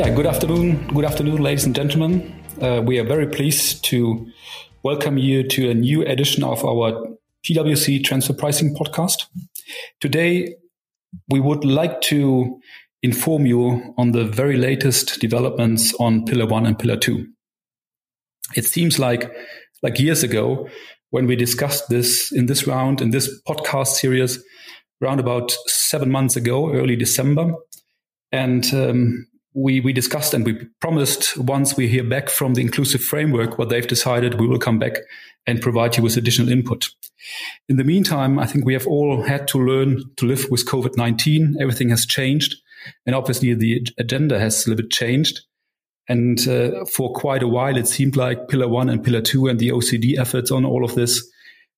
Yeah, good afternoon. Good afternoon, ladies and gentlemen. Uh, we are very pleased to welcome you to a new edition of our PwC Transfer Pricing podcast. Today, we would like to inform you on the very latest developments on Pillar 1 and Pillar 2. It seems like like years ago when we discussed this in this round in this podcast series around about 7 months ago, early December. And um, we, we discussed and we promised once we hear back from the inclusive framework what they've decided, we will come back and provide you with additional input. In the meantime, I think we have all had to learn to live with COVID 19. Everything has changed. And obviously, the agenda has a little bit changed. And uh, for quite a while, it seemed like Pillar 1 and Pillar 2 and the OECD efforts on all of this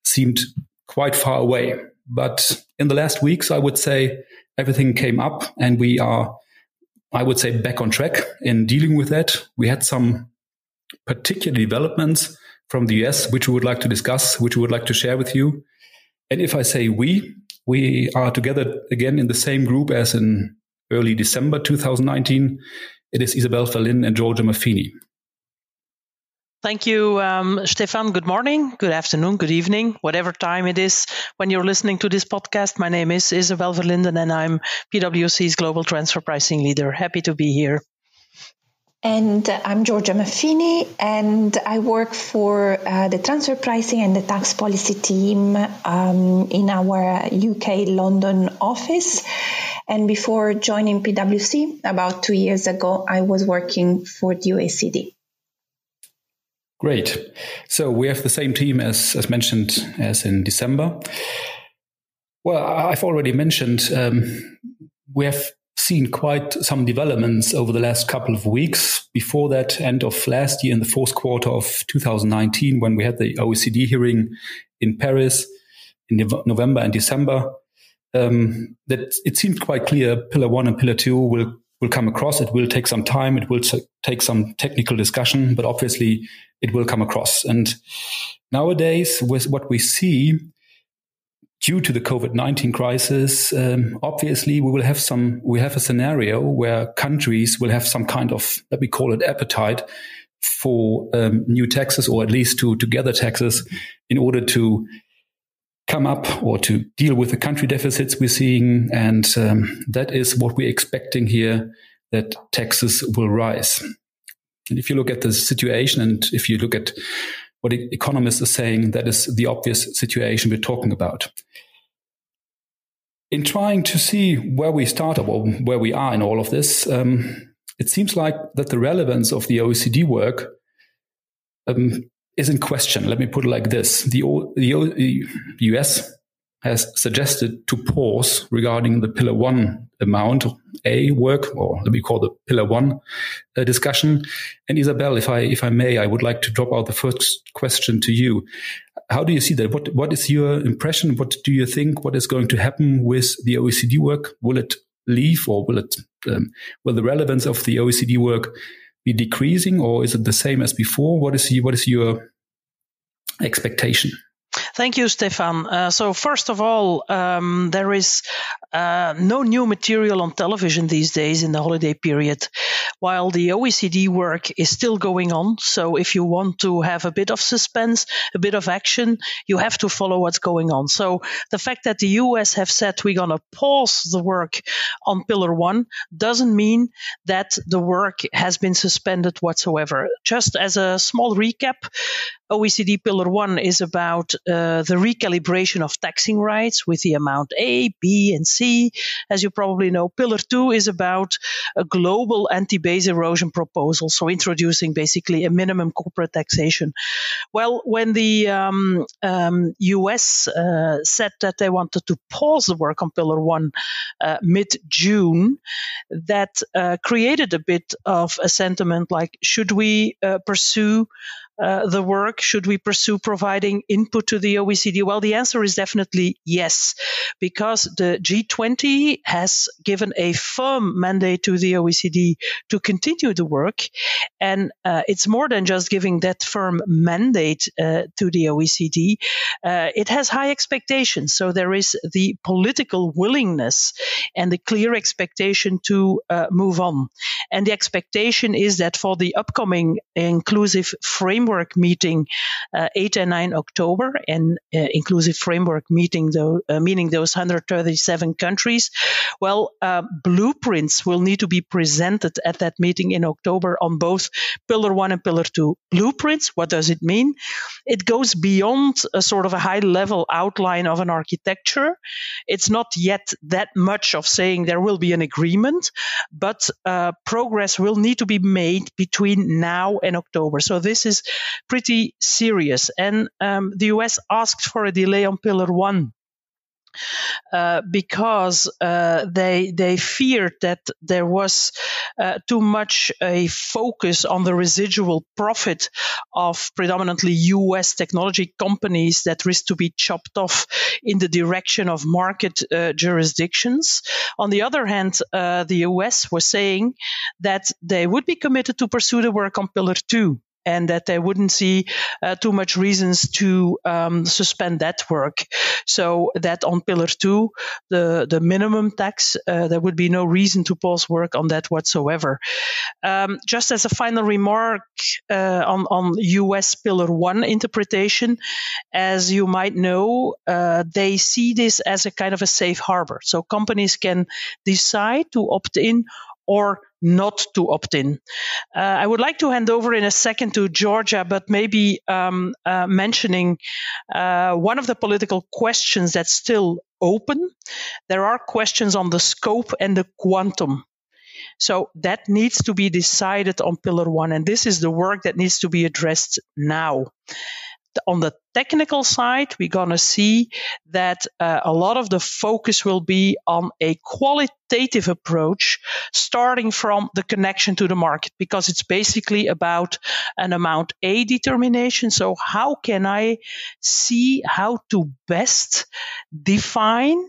seemed quite far away. But in the last weeks, I would say everything came up and we are I would say, back on track in dealing with that. We had some particular developments from the US, which we would like to discuss, which we would like to share with you. And if I say we, we are together again in the same group as in early December 2019. It is Isabel Verlin and Giorgia Maffini. Thank you, um, Stephan. Good morning, good afternoon, good evening, whatever time it is when you're listening to this podcast. My name is Isabel Verlinden and I'm PwC's Global Transfer Pricing Leader. Happy to be here. And I'm Giorgia Maffini, and I work for uh, the transfer pricing and the tax policy team um, in our UK London office. And before joining PwC about two years ago, I was working for the OECD. Great. So we have the same team as, as mentioned as in December. Well, I've already mentioned um, we have seen quite some developments over the last couple of weeks. Before that, end of last year, in the fourth quarter of 2019, when we had the OECD hearing in Paris in November and December, um, that it seemed quite clear Pillar One and Pillar Two will will come across. It will take some time. It will t- take some technical discussion, but obviously it will come across. And nowadays, with what we see, due to the COVID nineteen crisis, um, obviously we will have some. We have a scenario where countries will have some kind of let me call it appetite for um, new taxes, or at least to to gather taxes in order to come up or to deal with the country deficits we're seeing. And um, that is what we're expecting here that taxes will rise. And if you look at the situation and if you look at what economists are saying, that is the obvious situation we're talking about. In trying to see where we start or where we are in all of this, um, it seems like that the relevance of the OECD work um, is in question. Let me put it like this: the, the, the US has suggested to pause regarding the Pillar One amount A work, or let me call the Pillar One uh, discussion. And Isabel, if I if I may, I would like to drop out the first question to you. How do you see that? What what is your impression? What do you think? What is going to happen with the OECD work? Will it leave, or will it um, will the relevance of the OECD work be decreasing, or is it the same as before? What is what is your expectation? Thank you, Stephan. Uh, so, first of all, um, there is uh, no new material on television these days in the holiday period, while the OECD work is still going on. So, if you want to have a bit of suspense, a bit of action, you have to follow what's going on. So, the fact that the US have said we're going to pause the work on Pillar One doesn't mean that the work has been suspended whatsoever. Just as a small recap, OECD Pillar 1 is about uh, the recalibration of taxing rights with the amount A, B, and C. As you probably know, Pillar 2 is about a global anti base erosion proposal, so introducing basically a minimum corporate taxation. Well, when the um, um, US uh, said that they wanted to pause the work on Pillar 1 uh, mid June, that uh, created a bit of a sentiment like, should we uh, pursue uh, the work? Should we pursue providing input to the OECD? Well, the answer is definitely yes, because the G20 has given a firm mandate to the OECD to continue the work. And uh, it's more than just giving that firm mandate uh, to the OECD. Uh, it has high expectations. So there is the political willingness and the clear expectation to uh, move on. And the expectation is that for the upcoming inclusive framework meeting, uh, 8 and 9 October, and uh, inclusive framework meeting, though, meaning those 137 countries, well, uh, blueprints will need to be presented at that meeting in October on both Pillar 1 and Pillar 2. Blueprints, what does it mean? It goes beyond a sort of a high level outline of an architecture. It's not yet that much of saying there will be an agreement, but uh, progress will need to be made between now and October. So this is pretty serious. And um, the US asked for a delay on Pillar 1 uh, because uh, they they feared that there was uh, too much a focus on the residual profit of predominantly U.S. technology companies that risk to be chopped off in the direction of market uh, jurisdictions. On the other hand, uh, the U.S. was saying that they would be committed to pursue the work on Pillar Two and that they wouldn't see uh, too much reasons to um, suspend that work. So that on pillar two, the the minimum tax, uh, there would be no reason to pause work on that whatsoever. Um, just as a final remark uh, on on U.S. pillar one interpretation, as you might know, uh, they see this as a kind of a safe harbor. So companies can decide to opt in or not to opt in. Uh, I would like to hand over in a second to Giorgia, but maybe um, uh, mentioning uh, one of the political questions that's still open. There are questions on the scope and the quantum. So that needs to be decided on pillar one. And this is the work that needs to be addressed now on the technical side, we're going to see that uh, a lot of the focus will be on a qualitative approach, starting from the connection to the market, because it's basically about an amount A determination. So, how can I see how to best define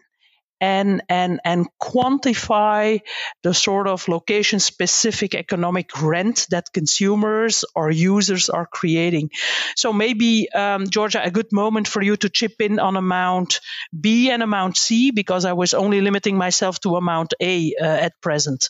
and and and quantify the sort of location specific economic rent that consumers or users are creating. So maybe um, Giorgia, a good moment for you to chip in on amount B and amount C because I was only limiting myself to amount A uh, at present.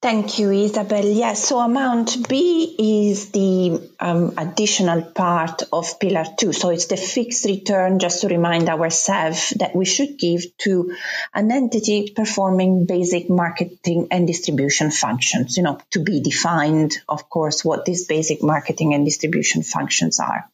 Thank you, Isabel. Yes, so amount B is the um, additional part of Pillar 2. So it's the fixed return, just to remind ourselves that we should give to an entity performing basic marketing and distribution functions, you know, to be defined, of course, what these basic marketing and distribution functions are.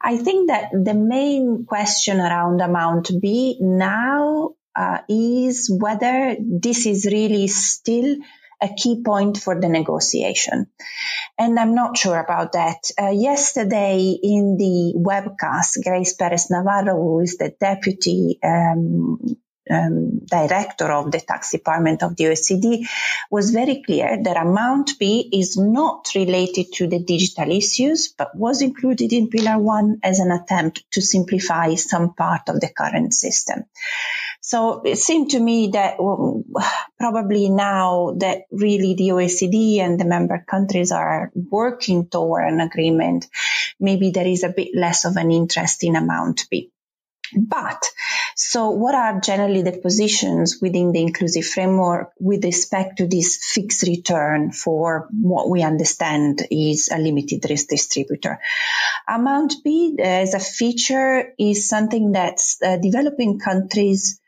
I think that the main question around amount B now uh, is whether this is really still a key point for the negotiation. And I'm not sure about that. Uh, yesterday in the webcast, Grace Perez Navarro, who is the deputy um, um, director of the tax department of the OECD was very clear that amount B is not related to the digital issues, but was included in pillar one as an attempt to simplify some part of the current system. So it seemed to me that well, probably now that really the OECD and the member countries are working toward an agreement, maybe there is a bit less of an interest in amount B. But so what are generally the positions within the inclusive framework with respect to this fixed return for what we understand is a limited risk distributor? Amount B as a feature is something that uh, developing countries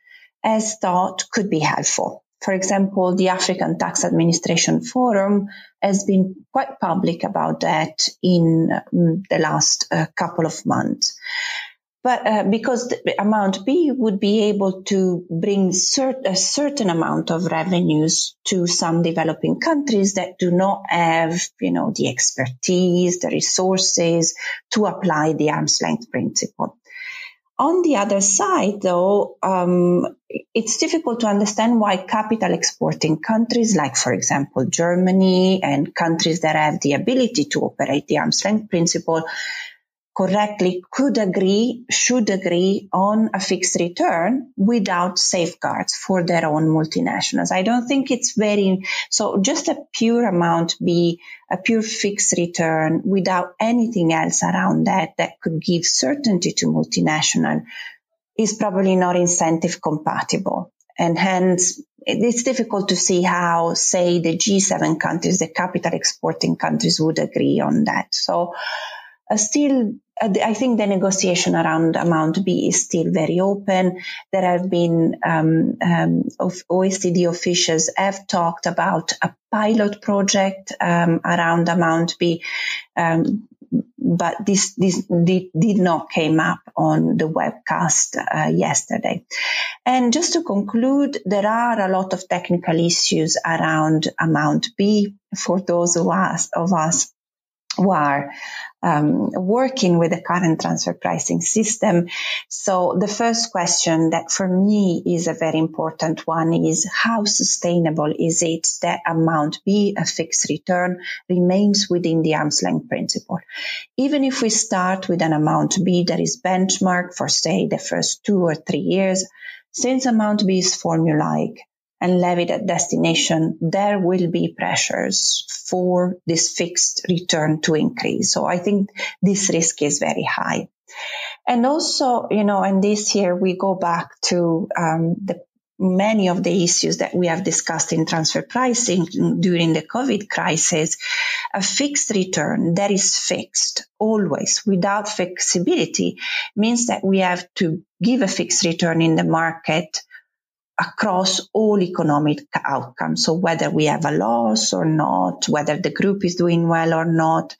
as thought could be helpful. For example, the African Tax Administration Forum has been quite public about that in um, the last uh, couple of months. But uh, because the amount B would be able to bring cert- a certain amount of revenues to some developing countries that do not have, you know, the expertise, the resources to apply the arm's length principle. On the other side, though, um, it's difficult to understand why capital exporting countries, like, for example, Germany and countries that have the ability to operate the arm's length principle, correctly could agree, should agree on a fixed return without safeguards for their own multinationals. I don't think it's very, so just a pure amount B a pure fixed return without anything else around that that could give certainty to multinational is probably not incentive compatible. And hence, it's difficult to see how, say, the G7 countries, the capital exporting countries would agree on that. So, still, uh, I think the negotiation around amount B is still very open. There have been um, um, OECD officials have talked about a pilot project um, around amount B, um, but this this did, did, not came up on the webcast uh, yesterday. And just to conclude, there are a lot of technical issues around amount B for those of us of us who are um, working with the current transfer pricing system. So the first question that for me is a very important one is how sustainable is it that amount B, a fixed return, remains within the arm's length principle? Even if we start with an amount B that is benchmarked for say the first two or three years, since amount B is formulaic, and levied at destination, there will be pressures for this fixed return to increase. So I think this risk is very high. And also, you know, and this year we go back to um, the many of the issues that we have discussed in transfer pricing during the COVID crisis, a fixed return that is fixed always without flexibility means that we have to give a fixed return in the market across all economic outcomes. So whether we have a loss or not, whether the group is doing well or not.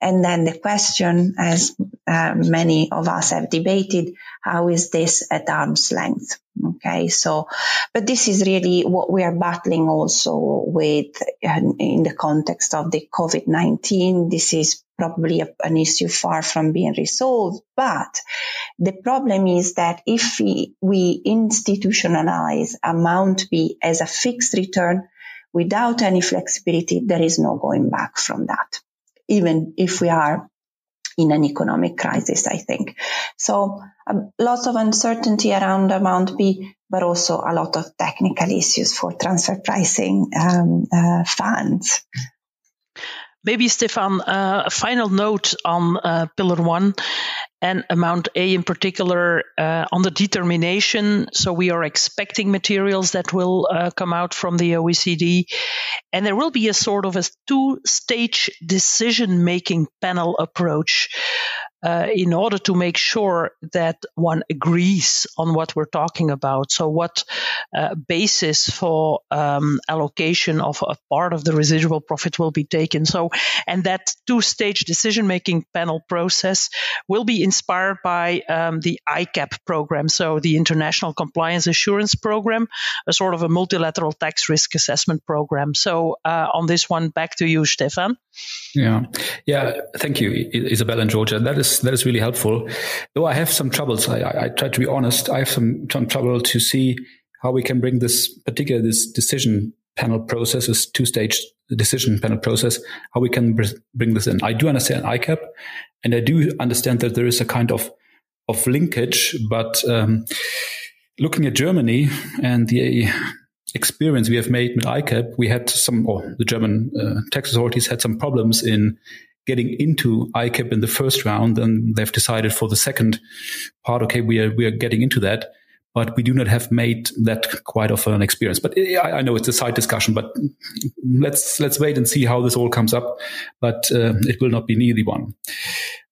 And then the question, as uh, many of us have debated, how is this at arm's length? Okay. So, but this is really what we are battling also with uh, in the context of the COVID-19. This is probably an issue far from being resolved. But the problem is that if we, we institutionalize amount B as a fixed return without any flexibility, there is no going back from that, even if we are in an economic crisis, I think. So um, lots of uncertainty around amount B, but also a lot of technical issues for transfer pricing um, uh, funds. Maybe, Stephan, uh, a final note on uh, Pillar 1 and Amount A in particular uh, on the determination. So, we are expecting materials that will uh, come out from the OECD. And there will be a sort of a two stage decision making panel approach uh, in order to make sure that one agrees on what we're talking about. So, what uh, basis for um, allocation of a part of the residual profit will be taken? So, and that two-stage decision-making panel process will be inspired by um, the ICAP program, so the International Compliance Assurance Program, a sort of a multilateral tax risk assessment program. So, uh, on this one, back to you, Stephan. Yeah, yeah. Thank you, Isabel and Giorgia. That is is that is really helpful. Though I have some troubles. I, I, I try to be honest. I have some, some trouble to see how we can bring this particular this decision panel process, this two stage decision panel process, how we can bring this in. I do understand ICAP, and I do understand that there is a kind of of linkage, but um, looking at Germany and the experience we have made with ICAP, we had some, or the German uh, tax authorities had some problems in getting into ICAP in the first round, and they've decided for the second part, okay, we are we are getting into that, but we do not have made that quite of an experience. But I, I know it's a side discussion, but let's let's wait and see how this all comes up. But uh, it will not be an easy one.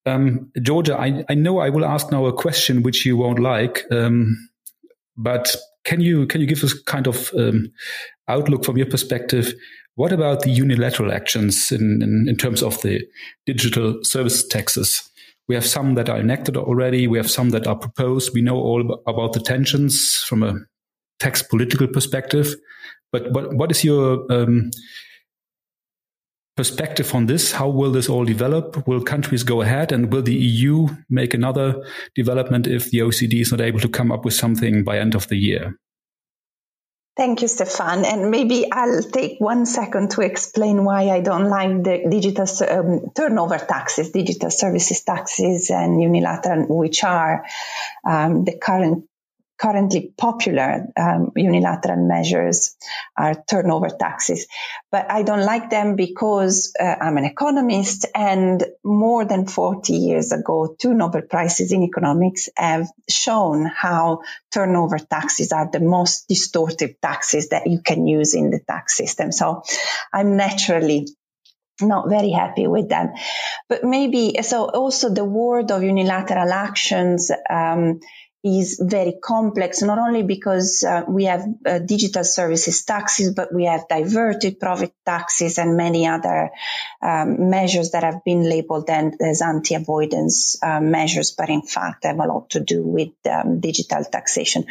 Um, Giorgia, I, I know I will ask now a question which you won't like, um, but can you can you give us kind of um, outlook from your perspective? What about the unilateral actions in, in, in terms of the digital service taxes? We have some that are enacted already. We have some that are proposed. We know all about the tensions from a tax political perspective. But what, what is your um, perspective on this? How will this all develop? Will countries go ahead and will the EU make another development if the OECD is not able to come up with something by end of the year? Thank you, Stephan. And maybe I'll take one second to explain why I don't like the digital um, turnover taxes, digital services taxes, and unilateral, which are um, the current currently popular um, unilateral measures are turnover taxes. But I don't like them because uh, I'm an economist and more than 40 years ago, two Nobel Prizes in economics have shown how turnover taxes are the most distortive taxes that you can use in the tax system. So I'm naturally not very happy with them. But maybe, so also the word of unilateral actions, um, is very complex, not only because uh, we have uh, digital services taxes, but we have diverted profit taxes and many other um, measures that have been labeled as anti-avoidance uh, measures, but in fact have a lot to do with um, digital taxation.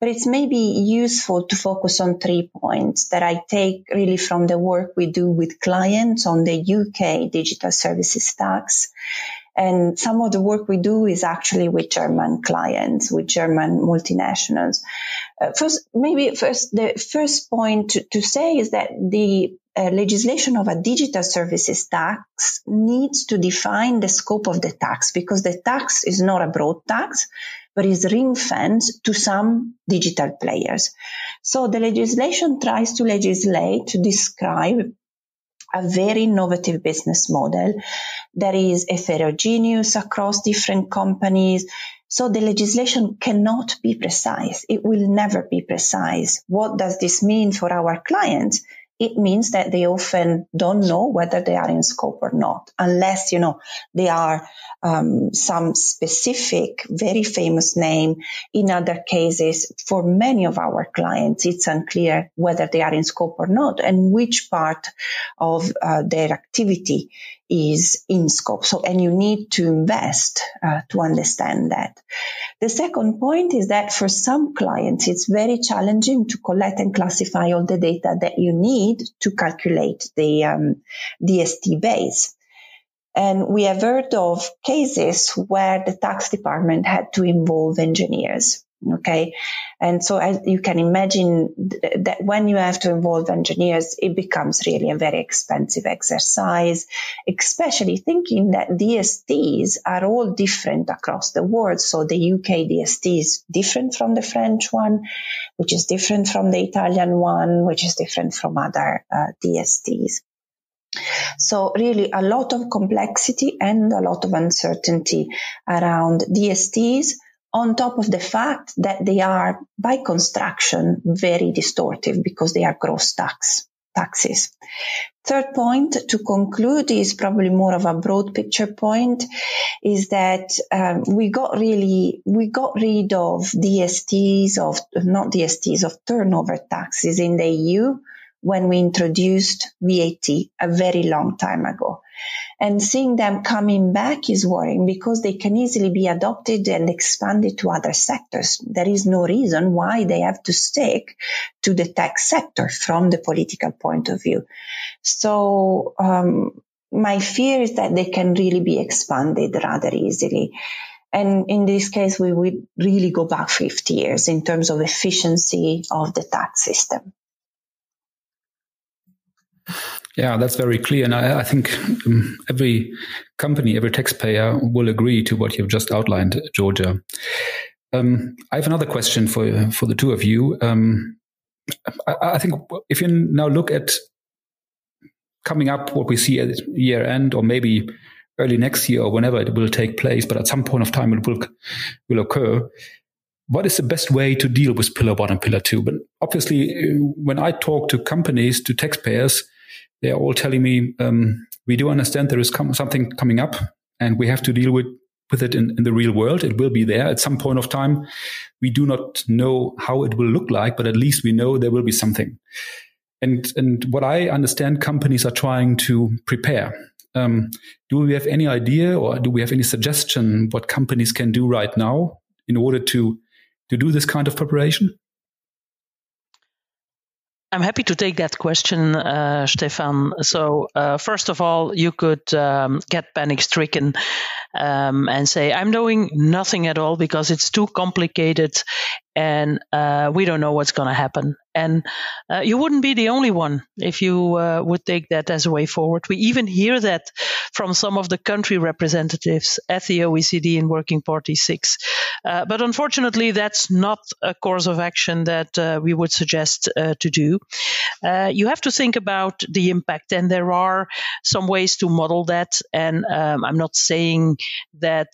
But it's maybe useful to focus on three points that I take really from the work we do with clients on the UK digital services tax and some of the work we do is actually with German clients, with German multinationals. Uh, first, maybe first, the first point to, to say is that the uh, legislation of a digital services tax needs to define the scope of the tax because the tax is not a broad tax, but is ring fenced to some digital players. So the legislation tries to legislate to describe a very innovative business model that is heterogeneous across different companies. So the legislation cannot be precise. It will never be precise. What does this mean for our clients? It means that they often don't know whether they are in scope or not, unless, you know, they are um, some specific, very famous name. In other cases, for many of our clients, it's unclear whether they are in scope or not and which part of uh, their activity is in scope. So, and you need to invest uh, to understand that. The second point is that for some clients, it's very challenging to collect and classify all the data that you need to calculate the um, DST base. And we have heard of cases where the tax department had to involve engineers. Okay. And so as you can imagine th- that when you have to involve engineers, it becomes really a very expensive exercise, especially thinking that DSTs are all different across the world. So the UK DST is different from the French one, which is different from the Italian one, which is different from other uh, DSTs. So really a lot of complexity and a lot of uncertainty around DSTs on top of the fact that they are by construction very distortive because they are gross tax taxes. Third point to conclude is probably more of a broad picture point is that um, we got really we got rid of DSTs of not DSTs of turnover taxes in the EU when we introduced VAT a very long time ago. And seeing them coming back is worrying because they can easily be adopted and expanded to other sectors. There is no reason why they have to stick to the tech sector from the political point of view. So, um, my fear is that they can really be expanded rather easily. And in this case, we would really go back 50 years in terms of efficiency of the tax system. Yeah, that's very clear. And I, I think um, every company, every taxpayer will agree to what you've just outlined, Giorgia. Um, I have another question for, for the two of you. Um, I, I, think if you now look at coming up, what we see at year end, or maybe early next year, or whenever it will take place, but at some point of time it will, will occur what is the best way to deal with pillar one and pillar two? But obviously, when I talk to companies, to taxpayers, they are all telling me um, we do understand there is com- something coming up and we have to deal with with it in, in, the real world. It will be there at some point of time. We do not know how it will look like, but at least we know there will be something. And and what I understand, companies are trying to prepare. Um, do we have any idea, or do we have any suggestion what companies can do right now in order to to do this kind of preparation? I'm happy to take that question, uh, Stephan. So, uh, first of all, you could um, get panic stricken um, and say, I'm doing nothing at all because it's too complicated and uh, we don't know what's going to happen. And uh, you wouldn't be the only one if you uh, would take that as a way forward. We even hear that from some of the country representatives at the OECD in Working Party 6. Uh, but unfortunately, that's not a course of action that uh, we would suggest uh, to do. you have to think about the impact, and there are some ways to model that. And um, I'm not saying that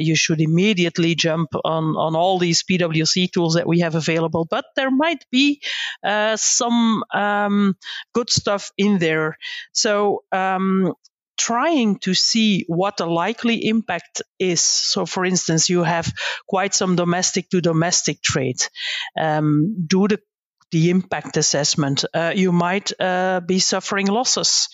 you should immediately jump on, on all these PwC tools that we have available, but there might be uh, some um, good stuff in there. So um, trying to see what the likely impact is. So, for instance, you have quite some domestic to domestic trade. Um, do the the impact assessment. Uh, you might uh, be suffering losses.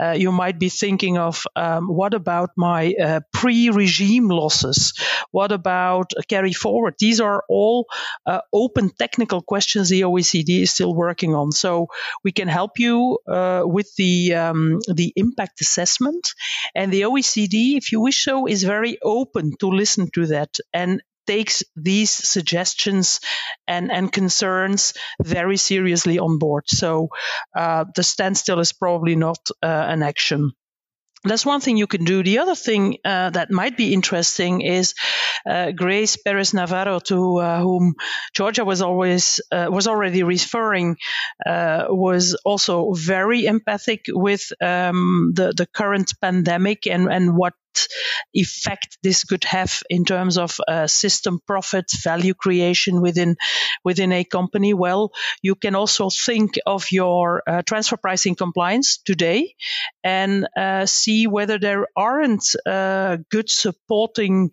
Uh, you might be thinking of um, what about my uh, pre regime losses? What about carry forward? These are all uh, open technical questions the OECD is still working on. So we can help you uh, with the, um, the impact assessment. And the OECD, if you wish so, is very open to listen to that and takes these suggestions and, and concerns very seriously on board. So uh, the standstill is probably not uh, an action that's one thing you can do. The other thing uh, that might be interesting is uh, Grace Perez Navarro, to uh, whom Giorgia was always uh, was already referring, was also very empathic with um, the the current pandemic and and what effect this could have in terms of uh, system profit value creation within within a company? Well you can also think of your uh, transfer pricing compliance today and uh, see whether there aren't uh, good supporting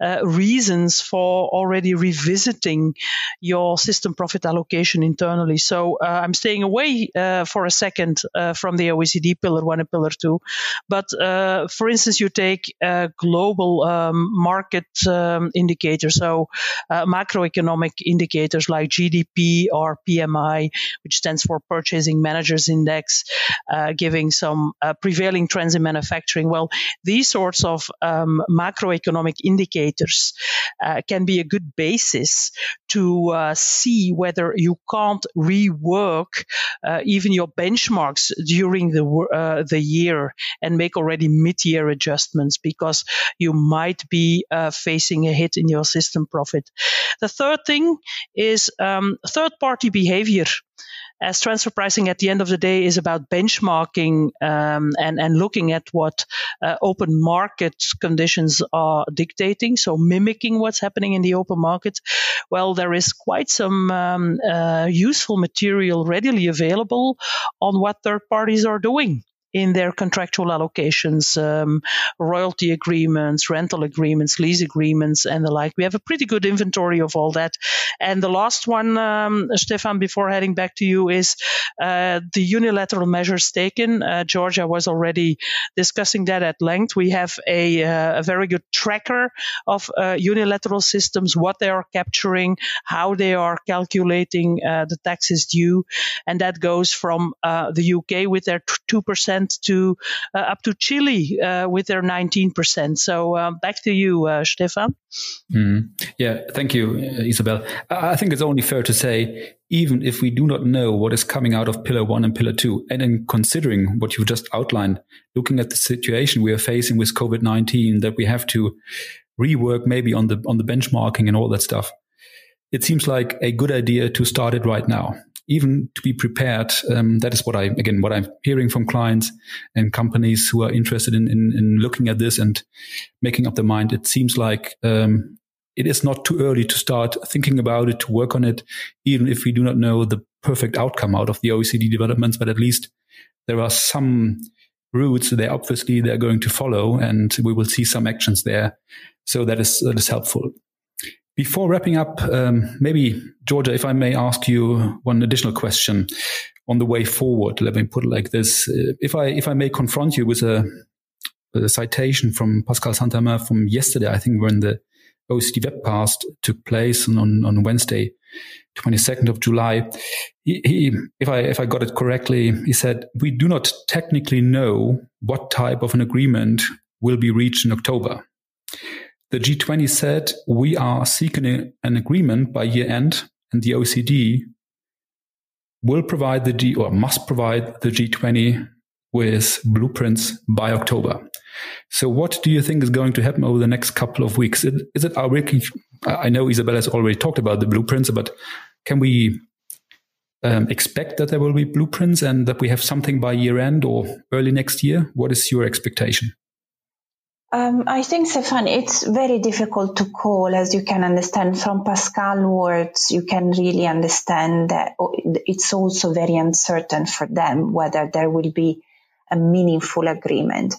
uh, reasons for already revisiting your system profit allocation internally. So uh, i'm staying away for a second from the oecd pillar 1 and pillar 2 but for instance you take take uh, global um, market um, indicators, so uh, macroeconomic indicators like GDP or PMI, which stands for Purchasing Managers Index, uh, giving some prevailing trends in manufacturing. Well, these sorts of um, macroeconomic indicators can be a good basis to uh, see whether you can't rework even your benchmarks during the the year and make already mid-year adjustments because you might be uh, facing a hit in your system profit. The third thing is um, third party behavior as transfer pricing at the end of the day is about benchmarking um, and, and looking at what uh, open market conditions are dictating, so mimicking what's happening in the open market. Well, there is quite some um, uh, useful material readily available on what third parties are doing in their contractual allocations, um, royalty agreements, rental agreements, lease agreements, and the like. We have a pretty good inventory of all that. And the last one, um, Stephan, before heading back to you, is uh, the unilateral measures taken. Uh, Giorgia was already discussing that at length. We have a, uh, a very good tracker of uh, unilateral systems, what they are capturing, how they are calculating uh, the taxes due, and that goes from uh, the UK with their two percent to uh, up to Chile uh, with their 19%. So uh, back to you, Stephan. Mm. Yeah, thank you, Isabel. I think it's only fair to say, even if we do not know what is coming out of Pillar 1 and Pillar 2, and in considering what you just outlined, looking at the situation we are facing with COVID 19, that we have to rework maybe on the on the benchmarking and all that stuff it seems like a good idea to start it right now even to be prepared. Um, that is what I, again, what I'm hearing from clients and companies who are interested in, in, in looking at this and making up their mind. It seems like, um, it is not too early to start thinking about it, to work on it, even if we do not know the perfect outcome out of the OECD developments, but at least there are some routes they obviously they're going to follow and we will see some actions there. So that is, that is helpful. Before wrapping up, um, maybe Giorgia, if I may ask you one additional question on the way forward. Let me put it like this: uh, If I if I may confront you with a, a citation from Pascal Saint-Amans from yesterday, I think when the OECD webcast took place on, on Wednesday, 22nd of July. He, he, if I if I got it correctly, he said we do not technically know what type of an agreement will be reached in October. The G20 said we are seeking an agreement by year end, and the OECD will provide the G or must provide the G20 with blueprints by October. So, what do you think is going to happen over the next couple of weeks? Is it our? I know Isabella has already talked about the blueprints, but can we um, expect that there will be blueprints and that we have something by year end or early next year? What is your expectation? Um, I think, Stephan, it's very difficult to call, as you can understand from Pascal words. You can really understand that it's also very uncertain for them whether there will be a meaningful agreement.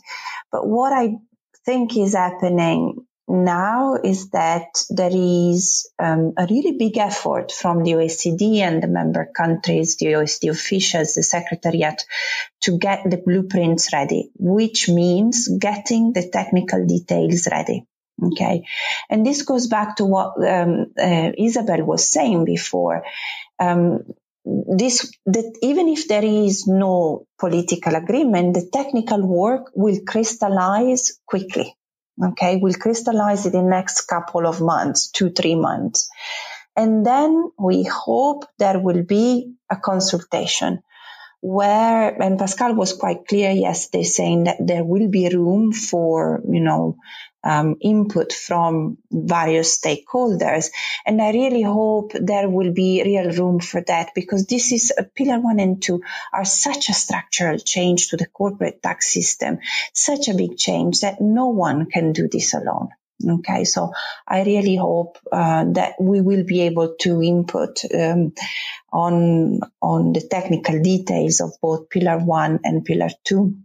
But what I think is happening now is that there is um, a really big effort from the OECD and the member countries, the OECD officials, the secretariat to get the blueprints ready, which means getting the technical details ready. Okay. And this goes back to what um, uh, Isabel was saying before. Um, this that even if there is no political agreement, the technical work will crystallize quickly. Okay, we'll crystallize it in the next couple of months, two, three months. And then we hope there will be a consultation where, and Pascal was quite clear yesterday saying that there will be room for, you know, um, input from various stakeholders. And I really hope there will be real room for that because this is a pillar one and two are such a structural change to the corporate tax system, such a big change that no one can do this alone. Okay, so I really hope uh, that we will be able to input um, on on the technical details of both Pillar One and Pillar Two.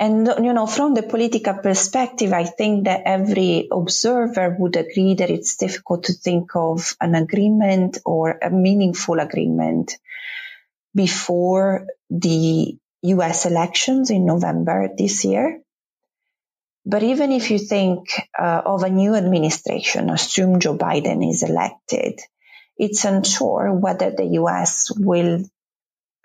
And, you know, from the political perspective, I think that every observer would agree that it's difficult to think of an agreement or a meaningful agreement before the US elections in November this year. But even if you think uh, of a new administration, assume Joe Biden is elected, it's unsure whether the US will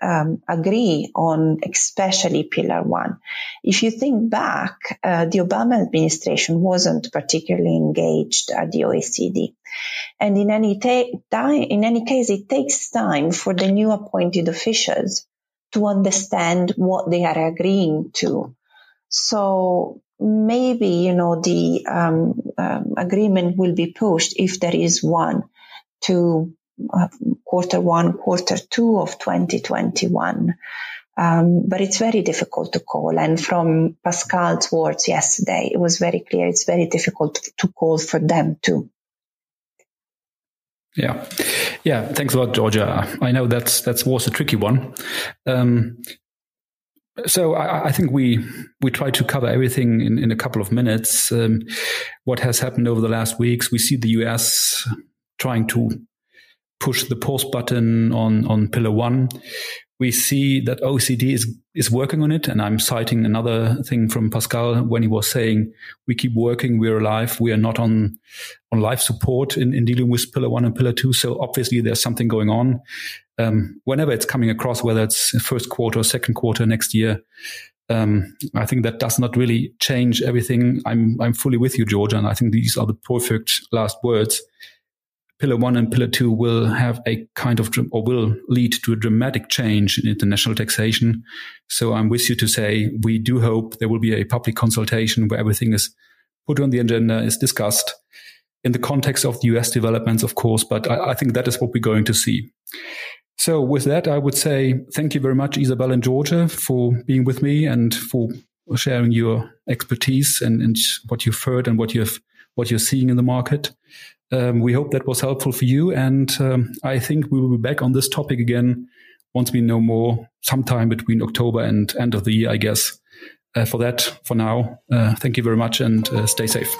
um, agree on especially pillar one. If you think back, uh, the Obama administration wasn't particularly engaged at the OECD. And in any, ta- in any case, it takes time for the new appointed officials to understand what they are agreeing to. So maybe, you know, the um, um, agreement will be pushed if there is one to quarter one, quarter two of 2021. Um, but it's very difficult to call. And from Pascal's words yesterday, it was very clear it's very difficult to call for them too. Yeah, yeah. Thanks a lot, Giorgia. I know that's that was a tricky one. Um, so I, I, think we we try to cover everything in, in a couple of minutes. Um, what has happened over the last weeks? We see the U.S. trying to push the pause button on, on pillar one. We see that OECD is, is working on it. And I'm citing another thing from Pascal when he was saying, we keep working, we're alive, we are not on, on life support in, in dealing with pillar one and pillar two. So obviously there's something going on. Um, whenever it's coming across, whether it's first quarter second quarter next year, um, I think that does not really change everything. I'm I'm fully with you, Giorgia, and I think these are the perfect last words pillar one and pillar two will have a kind of or will lead to a dramatic change in international taxation. So I'm with you to say we do hope there will be a public consultation where everything is put on the agenda, is discussed in the context of the US developments, of course, but I, I think that is what we're going to see. So with that, I would say thank you very much, Isabel and Giorgia, for being with me and for sharing your expertise and, and what you've heard and what you've what you're seeing in the market. Um, we hope that was helpful for you. And um, I think we will be back on this topic again once we know more, sometime between October and end of the year, I guess. Uh, for that, for now, uh, thank you very much and uh, stay safe.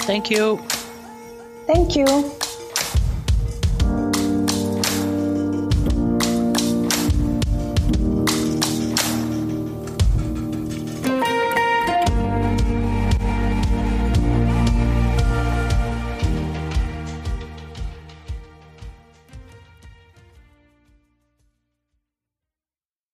Thank you. Thank you.